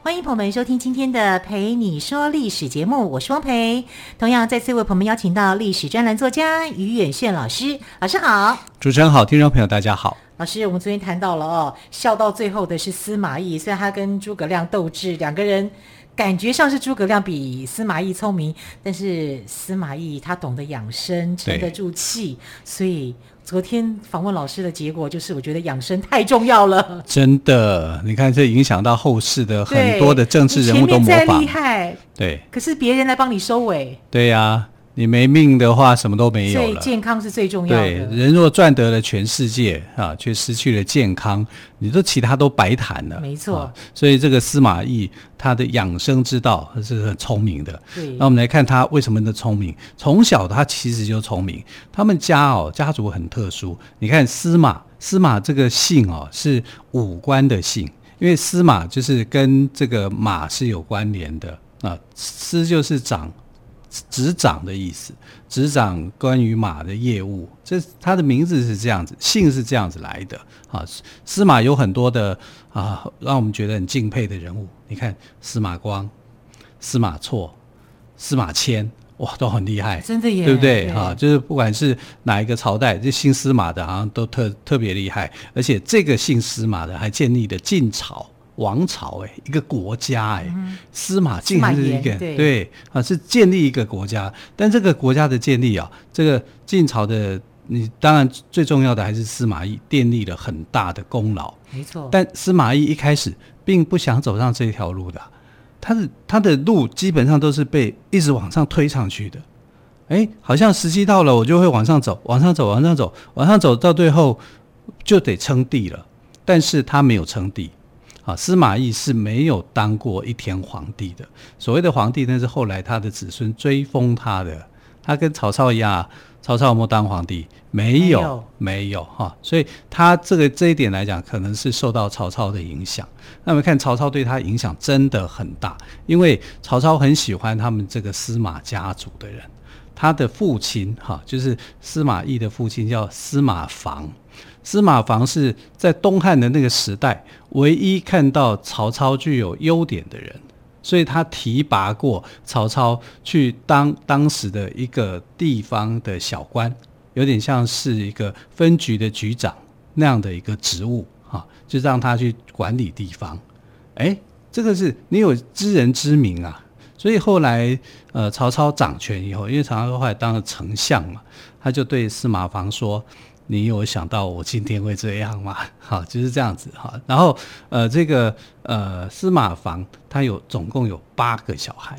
欢迎朋友们收听今天的《陪你说历史》节目，我是汪培。同样再次为朋友们邀请到历史专栏作家于远炫老师，老师好。主持人好，听众朋友大家好。老师，我们昨天谈到了哦，笑到最后的是司马懿，虽然他跟诸葛亮斗智，两个人。感觉上是诸葛亮比司马懿聪明，但是司马懿他懂得养生，沉得住气，所以昨天访问老师的结果就是，我觉得养生太重要了。真的，你看这影响到后世的很多的政治人物都模仿。对，可是别人来帮你收尾。对呀、啊。你没命的话，什么都没有了。所以健康是最重要的。对，人若赚得了全世界啊，却失去了健康，你说其他都白谈了。没错、啊。所以这个司马懿他的养生之道是很聪明的。对。那我们来看他为什么的聪明。从小他其实就聪明。他们家哦，家族很特殊。你看司马，司马这个姓哦是武官的姓，因为司马就是跟这个马是有关联的啊。司就是长。执掌的意思，执掌关于马的业务，这他的名字是这样子，姓是这样子来的啊。司马有很多的啊，让我们觉得很敬佩的人物。你看司马光、司马错、司马迁，哇，都很厉害，真的耶，对不对？哈、对，就是不管是哪一个朝代，这姓司马的，好像都特特别厉害。而且这个姓司马的还建立了晋朝。王朝哎，一个国家哎，嗯、司马竟然是一个对，对啊，是建立一个国家。但这个国家的建立啊，这个晋朝的你当然最重要的还是司马懿奠立了很大的功劳，没错。但司马懿一开始并不想走上这条路的，他的他的路基本上都是被一直往上推上去的。哎，好像时机到了，我就会往上走，往上走，往上走，往上走到最后就得称帝了。但是他没有称帝。啊，司马懿是没有当过一天皇帝的。所谓的皇帝，那是后来他的子孙追封他的。他跟曹操一样，曹操有没有当皇帝？没有，没有哈。所以他这个这一点来讲，可能是受到曹操的影响。那么看曹操对他影响真的很大，因为曹操很喜欢他们这个司马家族的人。他的父亲哈，就是司马懿的父亲叫司马防。司马防是在东汉的那个时代唯一看到曹操具有优点的人，所以他提拔过曹操去当当时的一个地方的小官，有点像是一个分局的局长那样的一个职务哈，就让他去管理地方。哎，这个是你有知人之明啊，所以后来呃曹操掌权以后，因为曹操后来当了丞相嘛，他就对司马防说。你有想到我今天会这样吗？好，就是这样子哈。然后呃，这个呃司马防他有总共有八个小孩，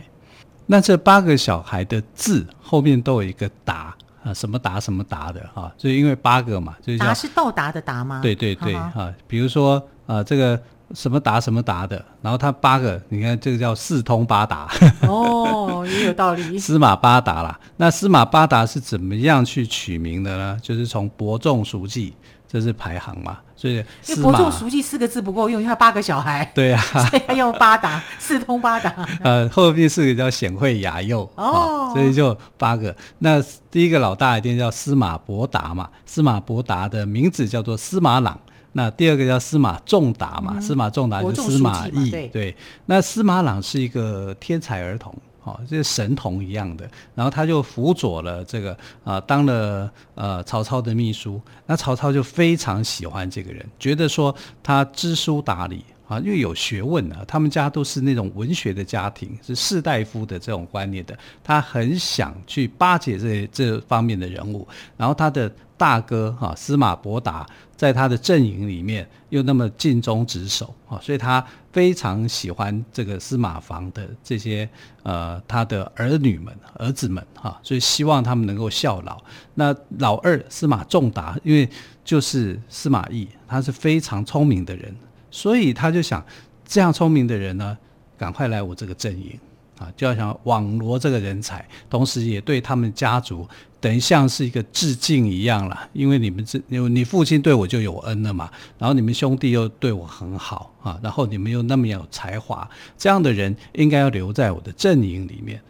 那这八个小孩的字后面都有一个达啊，什么达什么达的哈。所以因为八个嘛，就是达是到达的达吗？对对对哈。比如说呃这个。什么达什么达的，然后他八个，你看这个叫四通八达。哦，也有道理。司马八达啦，那司马八达是怎么样去取名的呢？就是从伯仲叔季，这是排行嘛。所以，伯仲叔季四个字不够用，因为他八个小孩。对啊，所以他用八达，四通八达。呃，后面四个叫显惠雅祐哦，所以就八个。那第一个老大一定叫司马伯达嘛，司马伯达的名字叫做司马朗。那第二个叫司马仲达嘛，嗯、司马仲达就是司马懿，对，对。那司马朗是一个天才儿童，哦，就是神童一样的。然后他就辅佐了这个啊、呃，当了呃曹操的秘书。那曹操就非常喜欢这个人，觉得说他知书达理啊，又有学问啊。他们家都是那种文学的家庭，是士大夫的这种观念的。他很想去巴结这这方面的人物。然后他的。大哥哈司马伯达在他的阵营里面又那么尽忠职守啊，所以他非常喜欢这个司马防的这些呃他的儿女们儿子们哈，所以希望他们能够效劳。那老二司马仲达，因为就是司马懿，他是非常聪明的人，所以他就想这样聪明的人呢，赶快来我这个阵营啊，就要想网罗这个人才，同时也对他们家族等于像是一个致敬一样了。因为你们这，因为你父亲对我就有恩了嘛，然后你们兄弟又对我很好啊，然后你们又那么有才华，这样的人应该要留在我的阵营里面。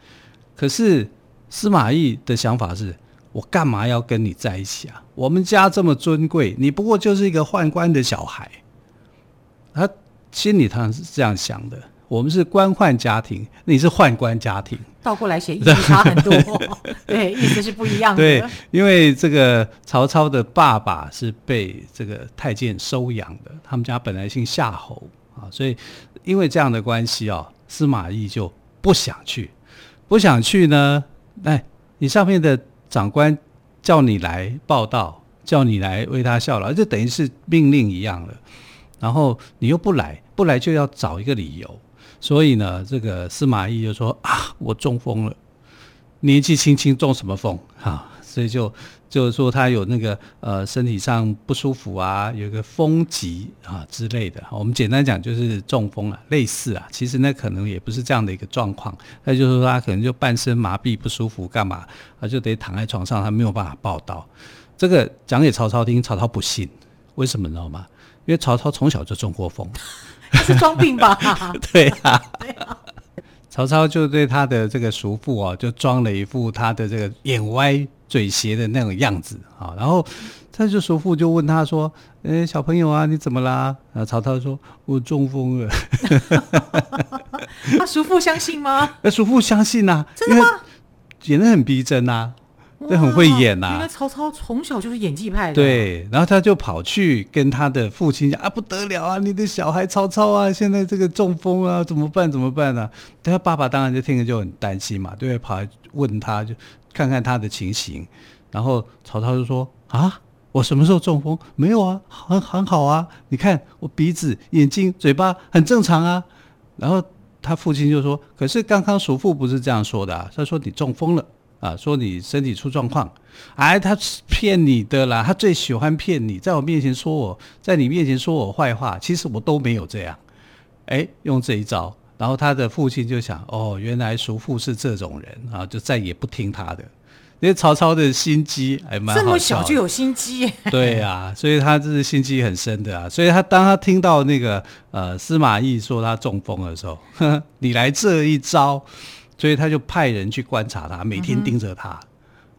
可是司马懿的想法是：我干嘛要跟你在一起啊？我们家这么尊贵，你不过就是一个宦官的小孩。他心里当然是这样想的。我们是官宦家庭，你是宦官家庭，倒过来写意思差很多，对，意思是不一样的。对，因为这个曹操的爸爸是被这个太监收养的，他们家本来姓夏侯啊，所以因为这样的关系哦，司马懿就不想去，不想去呢。哎，你上面的长官叫你来报道，叫你来为他效劳，就等于是命令一样了。然后你又不来，不来就要找一个理由。所以呢，这个司马懿就说啊，我中风了，年纪轻轻中什么风啊？所以就就是说他有那个呃身体上不舒服啊，有一个风疾啊之类的。我们简单讲就是中风了，类似啊。其实那可能也不是这样的一个状况，那就是说他可能就半身麻痹不舒服，干嘛啊就得躺在床上，他没有办法报到。这个讲给曹操听，曹操不信，为什么你知道吗？因为曹操从小就中过风。是装病吧？对啊，曹操就对他的这个叔父啊，就装了一副他的这个眼歪嘴斜的那种样子啊。然后他就叔父就问他说：“诶，小朋友啊，你怎么啦？”然后曹操说：“我中风了。”他叔父相信吗？那叔父相信呐，真的吗？演得很逼真呐。这很会演呐、啊！原来曹操从小就是演技派的。对，然后他就跑去跟他的父亲讲啊，不得了啊，你的小孩曹操啊，现在这个中风啊，怎么办？怎么办呢、啊？他爸爸当然就听着就很担心嘛，对，跑来问他就看看他的情形。然后曹操就说啊，我什么时候中风？没有啊，很很好啊，你看我鼻子、眼睛、嘴巴很正常啊。然后他父亲就说，可是刚刚叔父不是这样说的啊，他说你中风了。啊，说你身体出状况，哎，他骗你的啦，他最喜欢骗你，在我面前说我，在你面前说我坏话，其实我都没有这样，哎，用这一招，然后他的父亲就想，哦，原来叔父是这种人啊，就再也不听他的，因为曹操的心机还蛮好，这么小就有心机，对呀、啊，所以他这是心机很深的啊，所以他当他听到那个呃司马懿说他中风的时候，呵呵，你来这一招。所以他就派人去观察他，每天盯着他。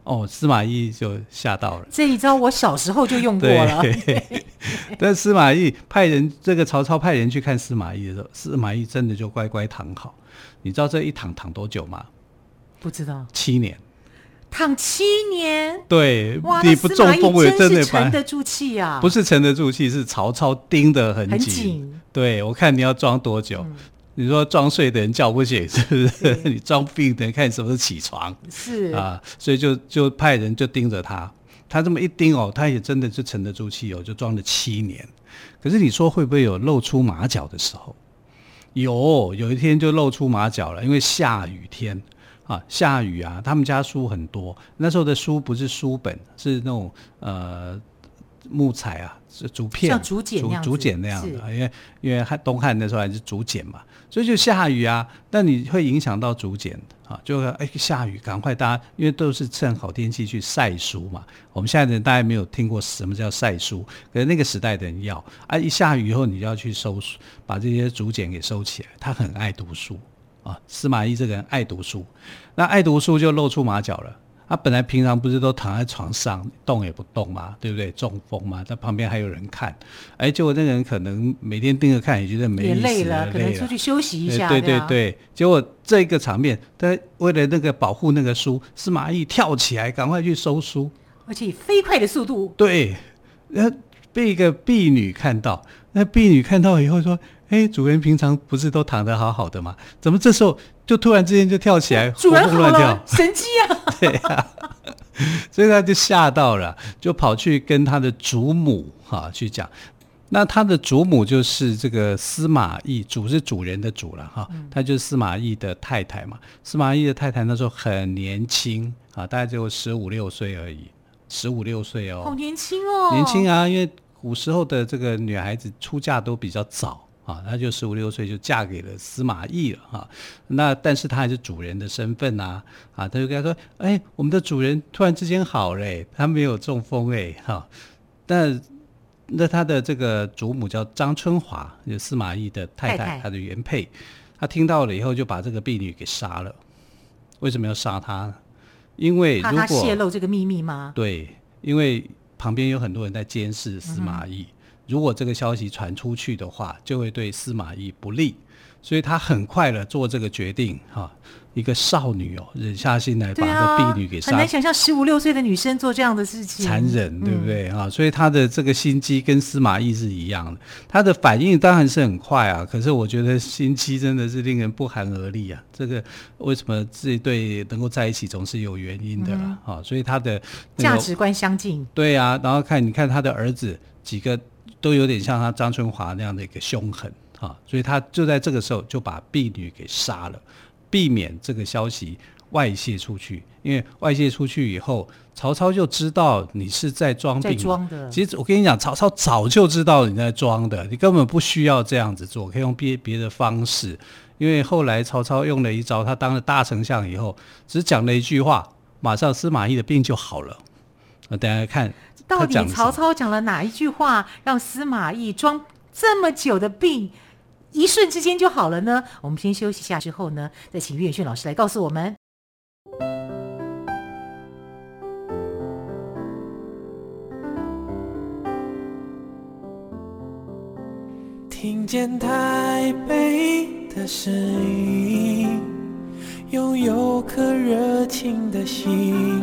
嗯、哦，司马懿就吓到了。这一招我小时候就用过了。对，但司马懿派人，这个曹操派人去看司马懿的时候，司马懿真的就乖乖躺好。你知道这一躺躺多久吗？不知道。七年。躺七年？对。哇，你不中风也真的沉得住气呀、啊？不是沉得住气，是曹操盯得很紧。很紧。对，我看你要装多久。嗯你说装睡的人叫不醒，是不是？是你装病的人看你什么时候起床？是啊，所以就就派人就盯着他，他这么一盯哦，他也真的是沉得住气哦，就装了七年。可是你说会不会有露出马脚的时候？有，有一天就露出马脚了，因为下雨天啊，下雨啊，他们家书很多，那时候的书不是书本，是那种呃。木材啊，是竹片，像竹简竹竹简那样的，因为因为汉东汉那时候还是竹简嘛，所以就下雨啊，那你会影响到竹简啊，就哎下雨，赶快大家，因为都是趁好天气去晒书嘛。我们现在人大家没有听过什么叫晒书，可是那个时代的人要啊，一下雨以后你就要去收书，把这些竹简给收起来。他很爱读书啊，司马懿这个人爱读书，那爱读书就露出马脚了。他本来平常不是都躺在床上动也不动嘛，对不对？中风嘛，在旁边还有人看，哎，结果那个人可能每天盯着看，也觉得没意思，累了，累了，可能出去休息一下。对对对，结果这个场面，他为了那个保护那个书，司马懿跳起来赶快去收书，而且以飞快的速度。对，然后被一个婢女看到，那婢女看到以后说。哎，主人平常不是都躺得好好的吗？怎么这时候就突然之间就跳起来，主人活蹦乱跳，神机啊！对啊，所以他就吓到了，就跑去跟他的祖母哈、啊、去讲。那他的祖母就是这个司马懿，主是主人的主了哈，他就是司马懿的太太嘛。司马懿的太太那时候很年轻啊，大概只有十五六岁而已，十五六岁哦，好年轻哦，年轻啊，因为古时候的这个女孩子出嫁都比较早。啊，她就十五六岁就嫁给了司马懿了哈。那但是她还是主人的身份呐，啊，他就跟他说：“哎，我们的主人突然之间好嘞，他没有中风哎哈。”那那他的这个祖母叫张春华，就司马懿的太太，他的原配，他听到了以后就把这个婢女给杀了。为什么要杀她呢？因为如果怕他泄露这个秘密吗？对，因为旁边有很多人在监视司马懿。嗯如果这个消息传出去的话，就会对司马懿不利，所以他很快的做这个决定哈。一个少女哦，忍下心来把这个婢女给杀，很难想象十五六岁的女生做这样的事情，残忍，对不对啊？嗯、所以他的这个心机跟司马懿是一样的，他的反应当然是很快啊。可是我觉得心机真的是令人不寒而栗啊。这个为什么这一对能够在一起，总是有原因的啦。啊、嗯，所以他的价值观相近，对啊。然后看你看他的儿子几个。都有点像他张春华那样的一个凶狠啊，所以他就在这个时候就把婢女给杀了，避免这个消息外泄出去。因为外泄出去以后，曹操就知道你是在装病。装的。其实我跟你讲，曹操早就知道你在装的，你根本不需要这样子做，可以用别别的方式。因为后来曹操用了一招，他当了大丞相以后，只讲了一句话，马上司马懿的病就好了。那大家看。到底曹操讲了哪一句话，让司马懿装这么久的病，一瞬之间就好了呢？我们先休息一下，之后呢，再请岳轩老师来告诉我们。听见台北的声音，拥有颗热情的心，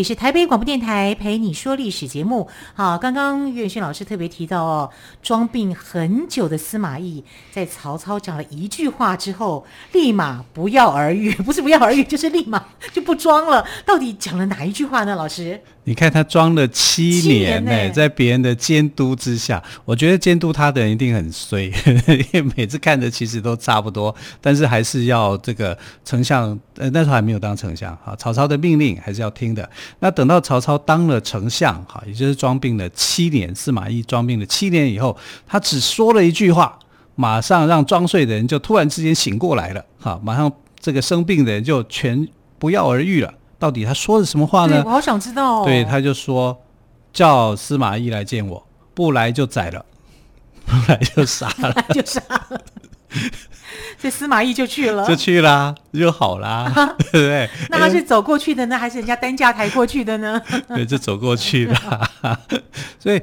里是台北广播电台陪你说历史节目。好，刚刚岳轩老师特别提到哦，装病很久的司马懿，在曹操讲了一句话之后，立马不药而愈，不是不药而愈，就是立马就不装了。到底讲了哪一句话呢？老师？你看他装了七年呢，在别人的监督之下，我觉得监督他的人一定很衰，因为每次看的其实都差不多，但是还是要这个丞相，呃，那时候还没有当丞相，啊，曹操的命令还是要听的。那等到曹操当了丞相，哈，也就是装病了七年，司马懿装病了七年以后，他只说了一句话，马上让装睡的人就突然之间醒过来了，哈，马上这个生病的人就全不药而愈了。到底他说的什么话呢？我好想知道哦。对，他就说叫司马懿来见我，不来就宰了，不来就杀了，就杀了。这司马懿就去了，就去啦，就好啦，啊、对不对？那他是走过去的呢，还是人家担架抬过去的呢？对，就走过去了。所以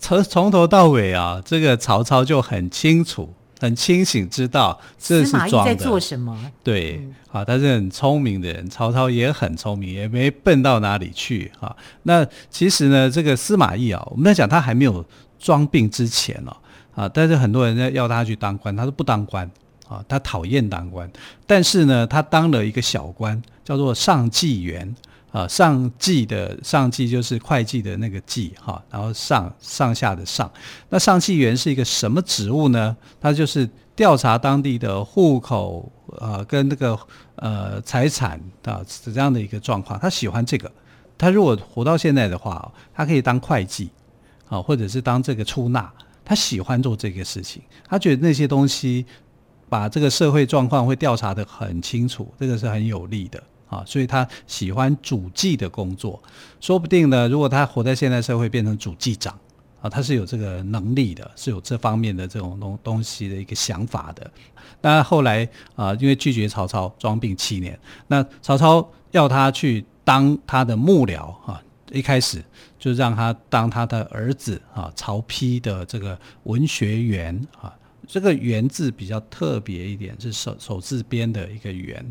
从从头到尾啊，这个曹操就很清楚。很清醒，知道这是装的。司马懿在做什么？对，好、嗯，他是很聪明的人。曹操也很聪明，也没笨到哪里去。啊，那其实呢，这个司马懿啊，我们在讲他还没有装病之前哦，啊，啊但是很多人在要他去当官，他说不当官啊，他讨厌当官。但是呢，他当了一个小官，叫做上计员。啊，上计的上计就是会计的那个计哈，然后上上下的上，那上计员是一个什么职务呢？他就是调查当地的户口啊，跟那个呃财产啊这样的一个状况。他喜欢这个，他如果活到现在的话，他可以当会计啊，或者是当这个出纳，他喜欢做这个事情，他觉得那些东西把这个社会状况会调查得很清楚，这个是很有利的。啊，所以他喜欢主计的工作，说不定呢，如果他活在现代社会变成主计长啊，他是有这个能力的，是有这方面的这种东东西的一个想法的。那后来啊，因为拒绝曹操装病七年，那曹操要他去当他的幕僚啊，一开始就让他当他的儿子啊，曹丕的这个文学员啊，这个“员”字比较特别一点，是手手字边的一个“员”。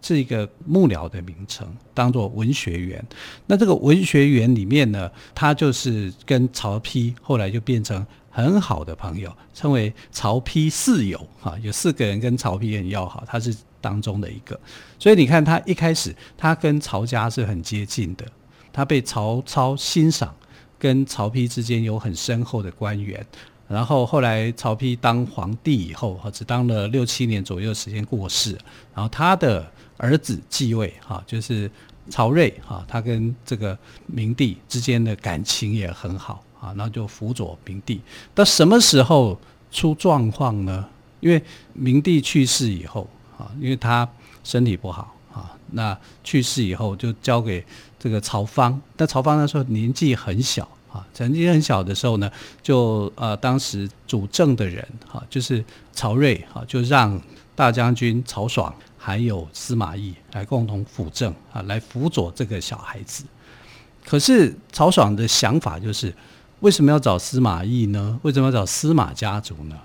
是一个幕僚的名称，当做文学园。那这个文学园里面呢，他就是跟曹丕后来就变成很好的朋友，称为曹丕四友哈，有四个人跟曹丕很要好，他是当中的一个。所以你看，他一开始他跟曹家是很接近的，他被曹操欣赏，跟曹丕之间有很深厚的官员。然后后来曹丕当皇帝以后，哈只当了六七年左右时间过世。然后他的儿子继位，哈，就是曹睿，哈，他跟这个明帝之间的感情也很好，啊，然后就辅佐明帝。到什么时候出状况呢？因为明帝去世以后，啊，因为他身体不好，啊，那去世以后就交给这个曹芳。但曹芳那时候年纪很小。啊，曾经很小的时候呢，就呃，当时主政的人哈，就是曹睿哈，就让大将军曹爽还有司马懿来共同辅政啊，来辅佐这个小孩子。可是曹爽的想法就是，为什么要找司马懿呢？为什么要找司马家族呢？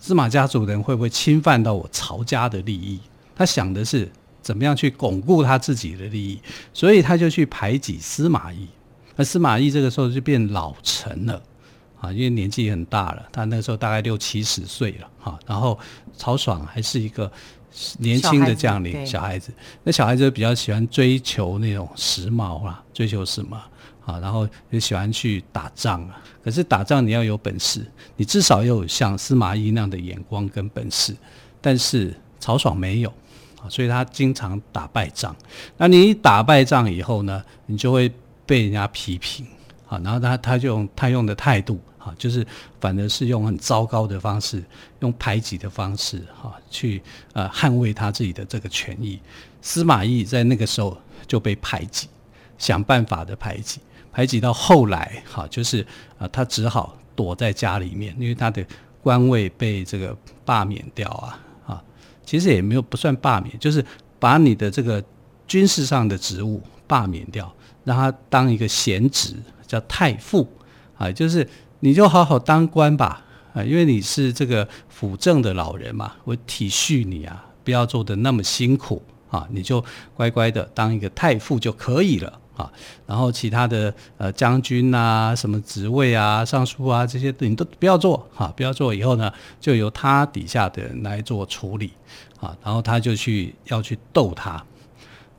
司马家族的人会不会侵犯到我曹家的利益？他想的是怎么样去巩固他自己的利益，所以他就去排挤司马懿。那司马懿这个时候就变老臣了，啊，因为年纪很大了，他那个时候大概六七十岁了，哈。然后曹爽还是一个年轻的将领，小孩子。那小孩子比较喜欢追求那种时髦啊，追求什么啊？然后就喜欢去打仗啊。可是打仗你要有本事，你至少要有像司马懿那样的眼光跟本事。但是曹爽没有所以他经常打败仗。那你打败仗以后呢，你就会。被人家批评，啊，然后他他就用他用的态度，啊，就是反而是用很糟糕的方式，用排挤的方式，哈，去呃捍卫他自己的这个权益。司马懿在那个时候就被排挤，想办法的排挤，排挤到后来，哈，就是啊，他只好躲在家里面，因为他的官位被这个罢免掉，啊，其实也没有不算罢免，就是把你的这个军事上的职务罢免掉。让他当一个闲职，叫太傅，啊，就是你就好好当官吧，啊，因为你是这个辅政的老人嘛，我体恤你啊，不要做的那么辛苦啊，你就乖乖的当一个太傅就可以了啊。然后其他的呃将军啊、什么职位啊、尚书啊这些你都不要做啊，不要做，以后呢就由他底下的人来做处理啊。然后他就去要去斗他。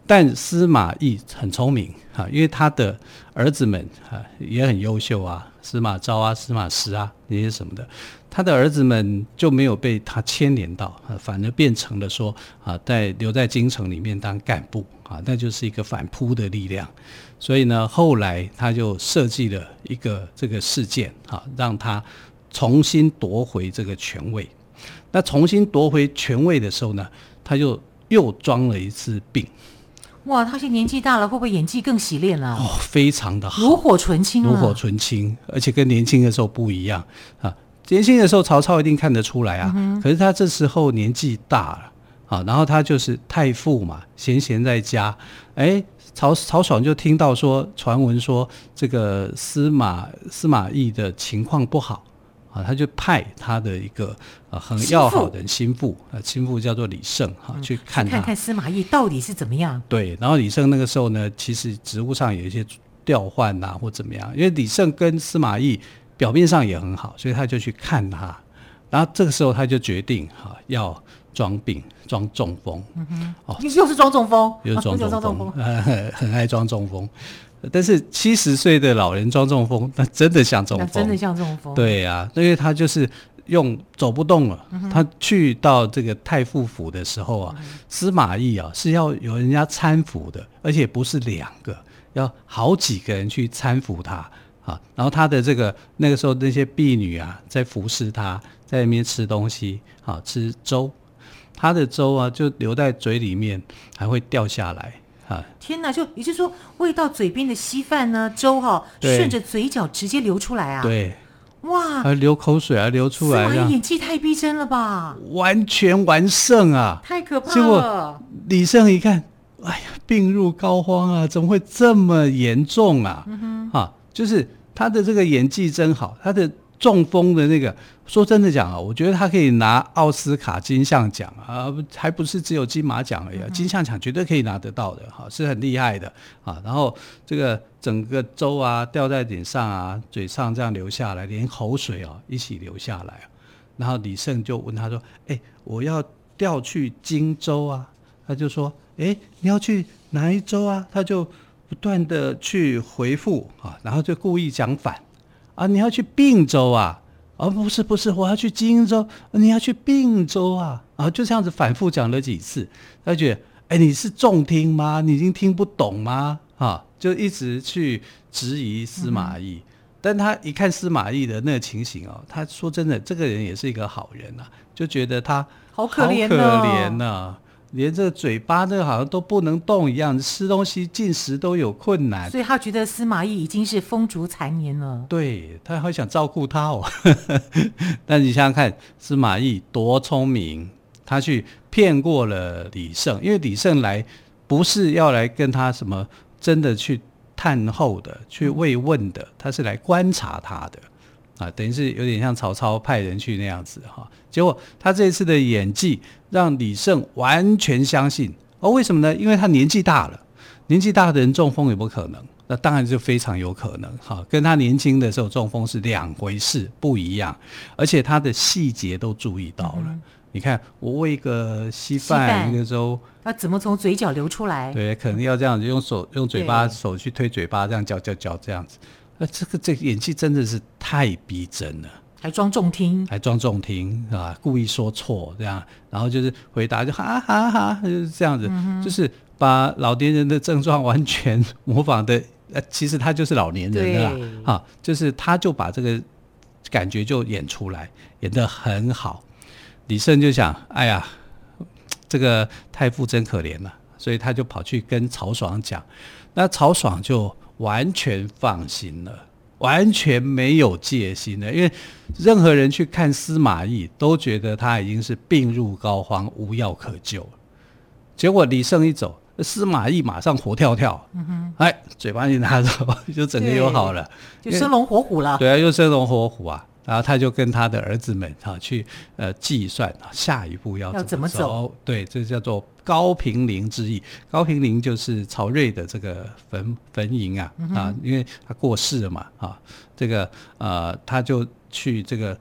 但司马懿很聪明啊，因为他的儿子们啊也很优秀啊，司马昭啊、司马师啊那些什么的，他的儿子们就没有被他牵连到，反而变成了说啊，在留在京城里面当干部啊，那就是一个反扑的力量。所以呢，后来他就设计了一个这个事件啊，让他重新夺回这个权位。那重新夺回权位的时候呢，他就又装了一次病。哇，他现在年纪大了，会不会演技更洗练了？哦，非常的好，炉火纯青，炉火纯青，而且跟年轻的时候不一样啊。年轻的时候，曹操一定看得出来啊。嗯、可是他这时候年纪大了啊，然后他就是太傅嘛，闲闲在家。哎，曹曹爽就听到说传闻说这个司马司马懿的情况不好。啊，他就派他的一个呃很要好的人心腹啊，心腹叫做李胜哈，去看他，看看司马懿到底是怎么样。对，然后李胜那个时候呢，其实职务上有一些调换呐，或怎么样。因为李胜跟司马懿表面上也很好，所以他就去看他。然后这个时候他就决定哈，要装病，装中风。嗯哼，哦，又是装中风，又是装中风，很 很爱装中风。但是七十岁的老人装中风，那真的像中风，真的像中风。对呀、啊，因为他就是用走不动了。嗯、他去到这个太傅府的时候啊，嗯、司马懿啊是要有人家搀扶的，而且不是两个，要好几个人去搀扶他啊。然后他的这个那个时候那些婢女啊，在服侍他，在那边吃东西啊，吃粥，他的粥啊就留在嘴里面，还会掉下来。啊天哪！就也就是说，喂到嘴边的稀饭呢，粥哈、哦，顺着嘴角直接流出来啊！对，哇，还流口水啊，流出来！司马懿演技太逼真了吧？完全完胜啊！太可怕了！结果李胜一看，哎呀，病入膏肓啊，怎么会这么严重啊？嗯哼，啊，就是他的这个演技真好，他的中风的那个，说真的讲啊，我觉得他可以拿奥斯卡金像奖啊，还不是只有金马奖而已，金像奖绝对可以拿得到的哈，是很厉害的啊。然后这个整个粥啊掉在脸上啊，嘴上这样流下来，连口水啊一起流下来。然后李胜就问他说：“哎，我要调去荆州啊？”他就说：“哎，你要去哪一州啊？”他就不断的去回复啊，然后就故意讲反。啊，你要去并州啊？啊，不是不是，我要去荆州。你要去并州啊？啊，就这样子反复讲了几次。他觉得，哎，你是重听吗？你已经听不懂吗？啊，就一直去质疑司马懿。嗯、但他一看司马懿的那个情形哦，他说真的，这个人也是一个好人呐、啊，就觉得他好可怜好可怜呐、啊。连这个嘴巴这好像都不能动一样，吃东西进食都有困难，所以他觉得司马懿已经是风烛残年了。对，他好想照顾他哦。但你想想看，司马懿多聪明，他去骗过了李胜，因为李胜来不是要来跟他什么真的去探后的、去慰问的，他是来观察他的。啊，等于是有点像曹操派人去那样子哈，结果他这次的演技让李胜完全相信哦，为什么呢？因为他年纪大了，年纪大的人中风有没有可能？那当然就非常有可能哈，跟他年轻的时候中风是两回事，不一样，而且他的细节都注意到了。嗯、你看，我喂个稀饭，那个时候他怎么从嘴角流出来？对，可能要这样子用手用嘴巴手去推嘴巴，这样嚼嚼嚼这样子。那这个这个演技真的是太逼真了，还装重听，还装重听啊，故意说错这样，然后就是回答就哈哈哈，就是这样子，嗯、就是把老年人的症状完全模仿的，呃，其实他就是老年人了，哈、啊，就是他就把这个感觉就演出来，演得很好。李胜就想，哎呀，这个太傅真可怜了，所以他就跑去跟曹爽讲，那曹爽就。完全放心了，完全没有戒心了，因为任何人去看司马懿都觉得他已经是病入膏肓，无药可救了。结果李胜一走，司马懿马上活跳跳，嗯哼，哎，嘴巴一拿走，就整个又好了，就生龙活虎了。对啊，又生龙活虎啊。然后他就跟他的儿子们哈去呃计算下一步要怎么走，么走。对，这叫做高平陵之役。高平陵就是曹睿的这个坟坟茔啊、嗯、啊，因为他过世了嘛啊，这个呃他就去这个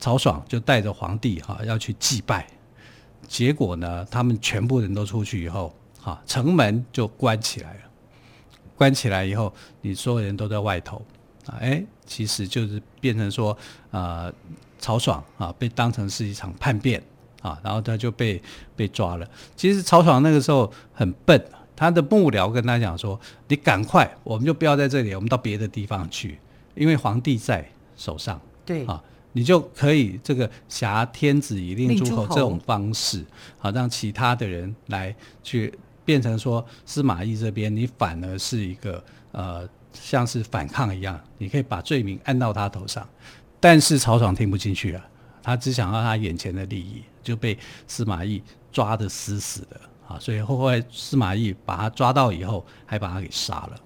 曹爽就带着皇帝哈、啊、要去祭拜，结果呢他们全部人都出去以后哈、啊、城门就关起来了，关起来以后你所有人都在外头。啊，哎，其实就是变成说，呃，曹爽啊，被当成是一场叛变啊，然后他就被被抓了。其实曹爽那个时候很笨，他的幕僚跟他讲说：“你赶快，我们就不要在这里，我们到别的地方去，因为皇帝在手上。”对啊，你就可以这个挟天子以令诸侯这种方式，好让其他的人来去变成说司马懿这边，你反而是一个呃。像是反抗一样，你可以把罪名按到他头上，但是曹爽听不进去了，他只想要他眼前的利益，就被司马懿抓得死死的啊！所以后来司马懿把他抓到以后，还把他给杀了。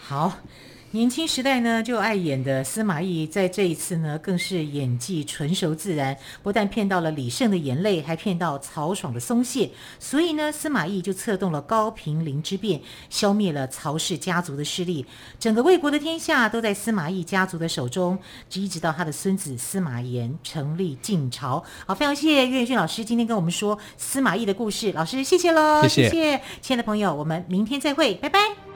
好。年轻时代呢就爱演的司马懿，在这一次呢更是演技纯熟自然，不但骗到了李胜的眼泪，还骗到曹爽的松懈。所以呢，司马懿就策动了高平陵之变，消灭了曹氏家族的势力，整个魏国的天下都在司马懿家族的手中，一直到他的孙子司马炎成立晋朝。好，非常谢谢岳云俊老师今天跟我们说司马懿的故事，老师谢谢喽，谢谢，亲爱的朋友，我们明天再会，拜拜。